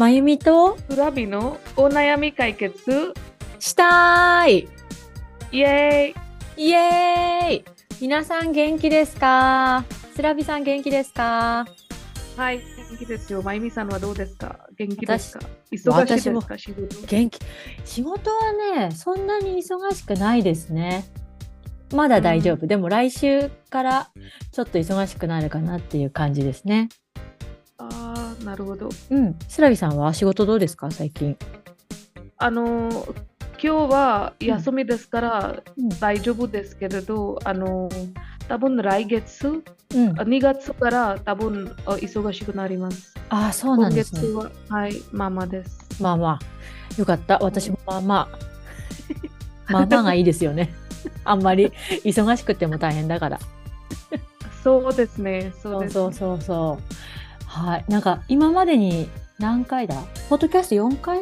まゆみとフラビのお悩み解決したーい。イエイエーイ。皆さん元気ですか？スラビさん元気ですか？ーイはい、元気ですよ。まゆみさんはどうですか？元気ですか？忙しいです私か？仕事？元気。仕事はねそんなに忙しくないですね。まだ大丈夫、でも来週からちょっと忙しくなるかなっていう感じですねなるほど。うん。スラビさんは仕事どうですか？最近。あのー、今日は休みですからうん。大丈夫ですけれど、あのー、多分来月、うん。2月から多分あ忙しくなります。ああそうなんですね。今月は、はい、ママです。まあまあ。よかった。私もまあまあ。まあまあがいいですよね。あんまり忙しくても大変だから。そうですね、そそう。そうそうそうはい。なんか今までに何回だ？ポッドキャスト4回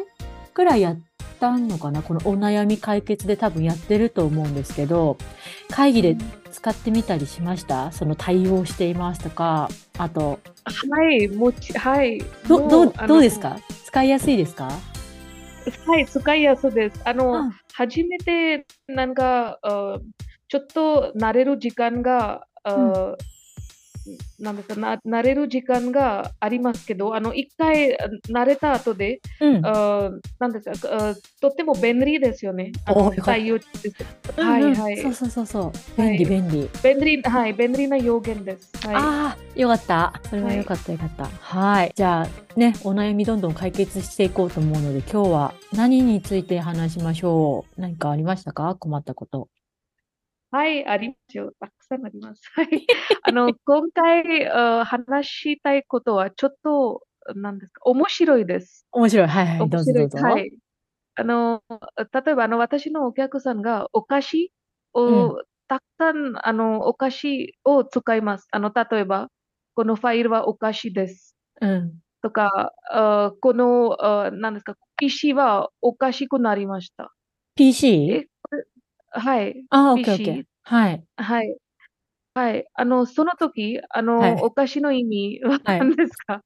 くらいやったのかな？このお悩み解決で多分やってると思うんですけど会議で使ってみたりしました？その対応していますとかあと。はい、もち、はい。どどうどうですか？使いやすいですか？はい、使いやすいです。あの、うん。初めてなんか、あちょっと慣れる時間が、あなん。ですかな、慣れる時間がありますけど、あの、一回あ慣れた後で、うん。あなんですか、あとっても便利ですよね。あのおよかった。対応です。はいうんうん。はい。そうそうそうそう。はい。便利便利、便利、はい、便利な表現です。はい。ああよかった。それはよかったよかった。はい。じゃあねお悩みどんどん解決していこうと思うので今日は何について話しましょう。何かありましたか？困ったことはい、ありますよ。たくさんあります。はい。あの、今回、あ話したいことは、ちょっと、なんですか、面白いです。面白いはいはいどうぞどうぞ、はい。あの、例えば、あの、私のお客さんがお菓子を、うたくさん、あの、お菓子を使います。あの、例えば、このファイルはお菓子です。うんとか、あこの、あなんですか、PC はおかしくなりました。PC? はい。ああ OKOK PC はいはい。はい。あの、その時、あの、はいお菓子の意味ははい何ですか、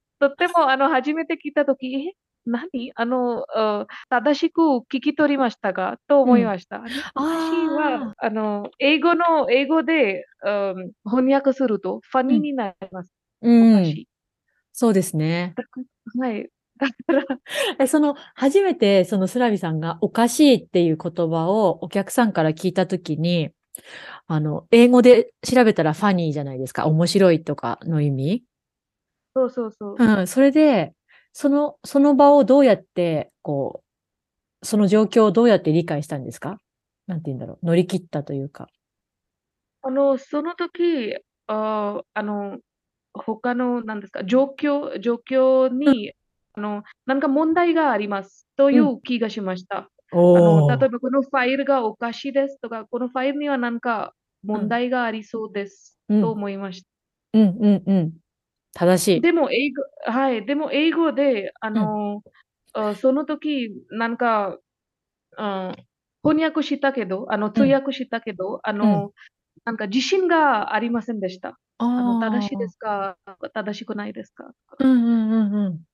とっても、あの、初めて聞いた時、え、何？あの、あ正しく聞き取りましたかと思いました。あのお菓子は、あの、英語の、英語で、うん翻訳すると、ファニーになります。うん子。そうですねだからはい。だから、えその初めてそのスラビさんがおかしいっていう言葉をお客さんから聞いたときにあの英語で調べたらファニーじゃないですか面白いとかの意味そうそうそう。うん、それで、その、その場をどうやって、こう、その状況をどうやって理解したんですか？なんて言うんだろう。乗り切ったというか。あの、その時、ああの、他の、なんですか、状況、状況に、あの、なんか問題がありますという気がしました。あの、お例えばこのファイルがおかしいですとか、このファイルにはなんか問題がありそうですうんと思いました。うんうんうん。正しい。でも英語、はい、でも英語で、あの、あその時、なんか、あ翻訳したけど、あの、通訳したけど、あの、なんか自信がありませんでした。あの、あ正しいですか？正しくないですか？うんうんうんうん。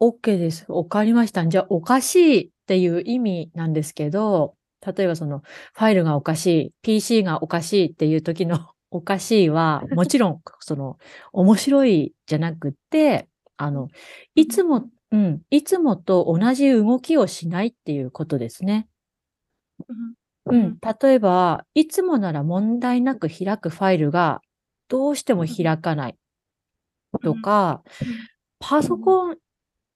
OK です。わかりました。じゃあ、おかしいっていう意味なんですけど、例えばその、ファイルがおかしい、PC がおかしいっていう時の おかしいは、もちろん、その、面白いじゃなくって、あの、いつも、うん、いつもと同じ動きをしないっていうことですね。ううんん、例えば、いつもなら問題なく開くファイルがどうしても開かないとか、パソコン、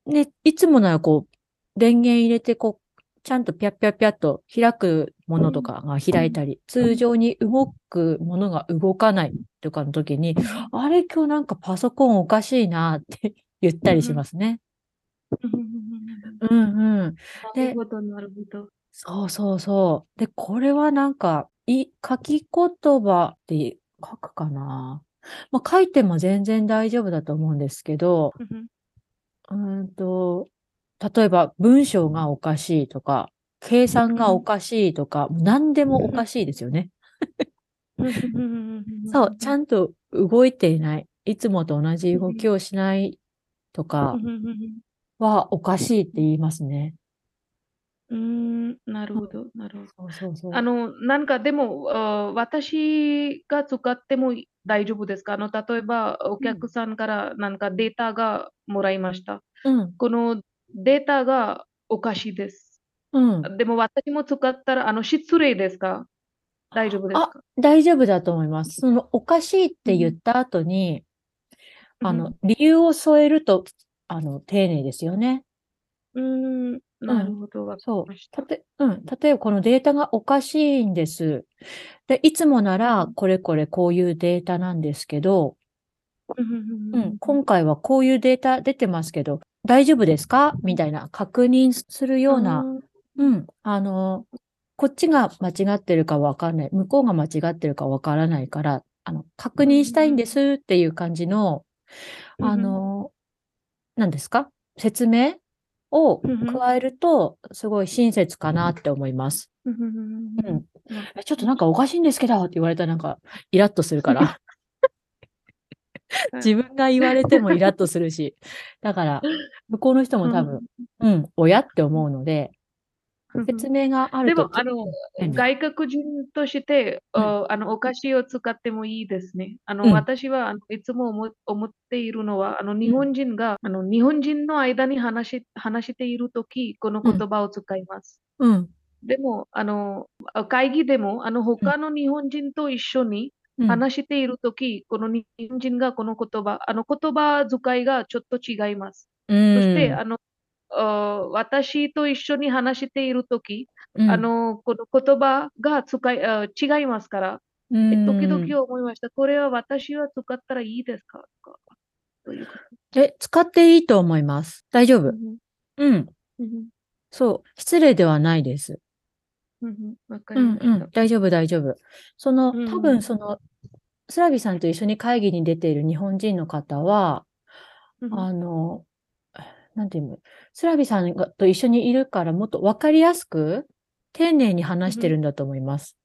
ね、いつもならこう、電源入れてこう、ちゃんとピャッピャッピャッと開くものとかが開いたり、通常に動くものが動かないとかの時に、あれ今日なんかパソコンおかしいなって 言ったりしますね。うんうん。なるほど、なるほど。そうそうそう。で、これはなんか、い、書き言葉って書くかな。まあ、書いても全然大丈夫だと思うんですけど、うーんと、例えば文章がおかしいとか、計算がおかしいとか、何でもおかしいですよね。そう、ちゃんと動いていない。いつもと同じ動きをしないとか、はおかしいって言いますね。うーん、なるほど、なるほど。そうそうそう。あの、なんかでも、あ私が使っても大丈夫ですか？あの、例えば、おうん。客さんからなんかデータがもらいました。うん。このデータがおかしいです。うん。でも私も使ったら、あの、失礼ですか？大丈夫ですあ、か大丈夫だと思います。そのおかしいっうん、て言った後に、あの、うん、理由を添えると、あの、丁寧ですよね。うーん、うん。なるほど、わかりそう。たてうん、例えばこのデータがおかしいんです。で、いつもならこれこれこういうデータなんですけど、うん、今回はこういうデータ出てますけど、大丈夫ですか？みたいな確認するような、うん、うん、あの、こっちが間違ってるかわかんない、向こうが間違ってるかわからないから、あの、確認したいんですっていう感じの、あの、何ですか？説明を加えると、すごい親切かなって思います。うん。ちょっとなんかおかしいんですけどって言われたらなんかイラッとするから。自分が言われてもイラッとするし、だから、向こうの人も多分、うん、親って思うので、説明があると。でも、あの、外国人として、うん、あの、お菓子を使ってもいいですね。あの、うん、私はいつも思っているのは、あの、日本人が、うん、あの、日本人の間に話し話しているとき、この言葉を使います。うん。でも、あの、会議でも、あの、他の日本人と一緒に話しているとき、この日本人がこの言葉、あの、言葉遣いがちょっと違います。そして、あの、私と一緒に話しているとき、うん、あの、この言葉が使い違いますから、うん、時々思いました。これは私は使ったらいいですか？というえ、使っていいと思います。大丈夫。うん。うん、そう。失礼ではないです。うん、うんうん、大丈夫、大丈夫。その、多分その、スラビさんと一緒に会議に出ている日本人の方は、あの、なんていうの、スラビさんがと一緒にいるからもっと分かりやすく、丁寧に話してるんだと思います。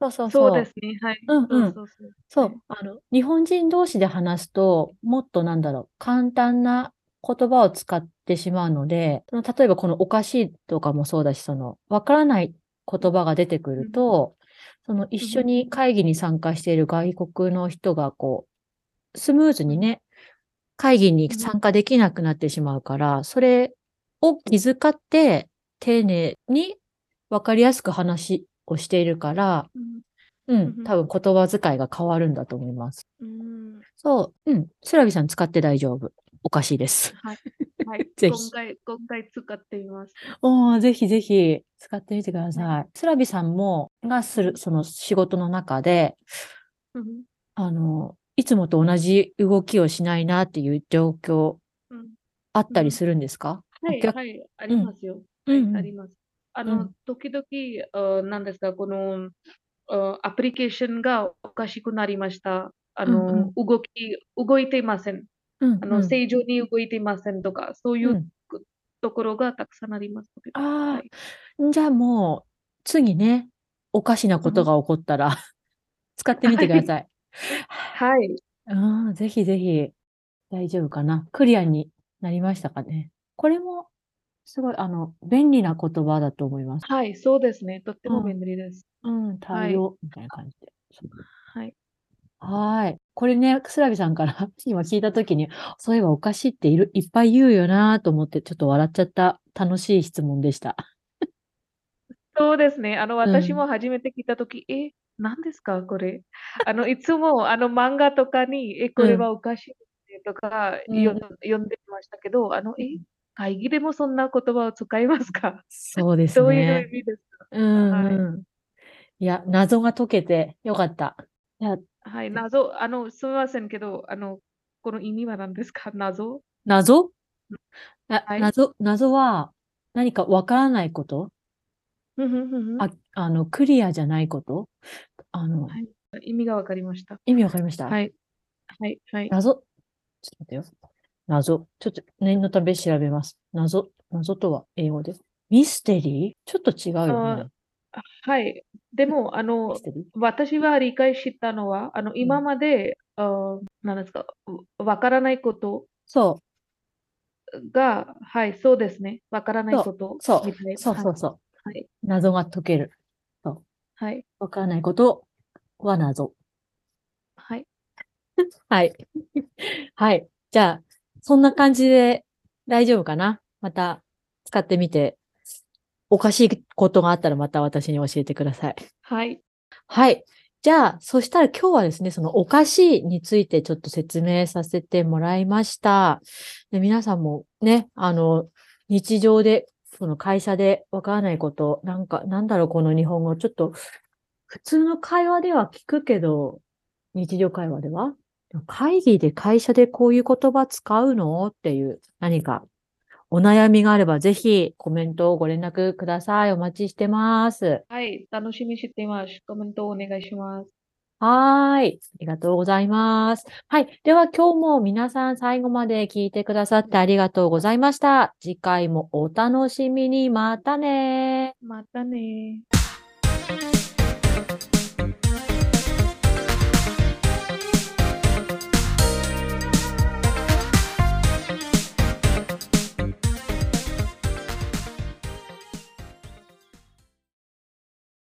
そうそうそう。そうですね。はい。うんうん。そう。あの、日本人同士で話すと、もっとなんだろう、簡単な言葉を使ってしまうので、例えばこのおかしいとかもそうだし、その、わからない言葉が出てくると、その一緒に会議に参加している外国の人がこう、スムーズにね、会議に参加できなくなってしまうから、それを気遣って丁寧に分かりやすく話をしているから、うん、多分言葉遣いが変わるんだと思います。うん、そう、うん、スラビさん使って大丈夫。おかしいです。はい。はい、ぜひ。今回、今回使ってみます。おぜひぜひ使ってみてください。はい、スラビさんも、がする、その仕事の中で、うん、あの、いつもと同じ動きをしないなっていう状況、あったりするんですか、はい、はい、ありますよ。はい、あります。あの、時々、何ですか、この、アプリケーションがおかしくなりました。あの、動き、動いていません。あの、正常に動いていませんとか、そういうところがたくさんあります。ああ、じゃあもう、次ね、おかしなことが起こったら、使ってみてください。はい。ああ、ぜひぜひ、大丈夫かな。クリアになりましたかね。これも、すごい、あの、便利な言葉だと思います。はい、そうですね。とっても便利です。うん、うん、対応、みたいな感じで。はい。はい。これね、スラビさんから 今聞いたときに、そういえばおかしいっているいっぱい言うよなと思って、ちょっと笑っちゃった楽しい質問でした。そうですね。あの、私も初めて聞いたとき、うん、え、何ですかこれ？あの、いつも、あの、漫画とかに、え、これはおかしいとか、うん、読んでましたけど、あの、え、会議でもそんな言葉を使いますか？そうですね。どういう意味ですか？うん、はい。いや、謎が解けてよかった。いやはい、謎、あの、すみませんけど、あの、この意味は何ですか？謎？謎、はい、謎、謎は何かわからないこと？ああの、クリアじゃないこと？あの、はい、意味がわかりました。意味わかりました？はい。はい、はい。謎、ちょっと待ってよ。謎？ちょっと念のため調べます。謎、謎とは英語で。ミステリー？ちょっと違うよね。はい。でも、あの、私は理解したのは、あの、今まで、うん、何ですか、わからないこと。そが、はい、そうですね。わからないことそう、そうそうそう。はい。謎が解ける。そう。はい。わからないことは謎。はい。はい。はい。じゃあ、そんな感じで大丈夫かな？また使ってみて、おかしいことがあったらまた私に教えてください。はい。はい。じゃあ、そしたら今日はですね、そのお菓子についてちょっと説明させてもらいました。で皆さんもね、あの、日常で、その会社でわからないこと、なんか、なんだろう、この日本語、ちょっと、普通の会話では聞くけど、日常会話では？会議で会社でこういう言葉使うの？っていう何かお悩みがあればぜひコメントをご連絡ください。お待ちしてます。はい、楽しみにしています。コメントをお願いします。はい。ありがとうございます。はい。では今日も皆さん最後まで聞いてくださってありがとうございました。次回もお楽しみに。またね。またね。